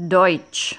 Deutsch.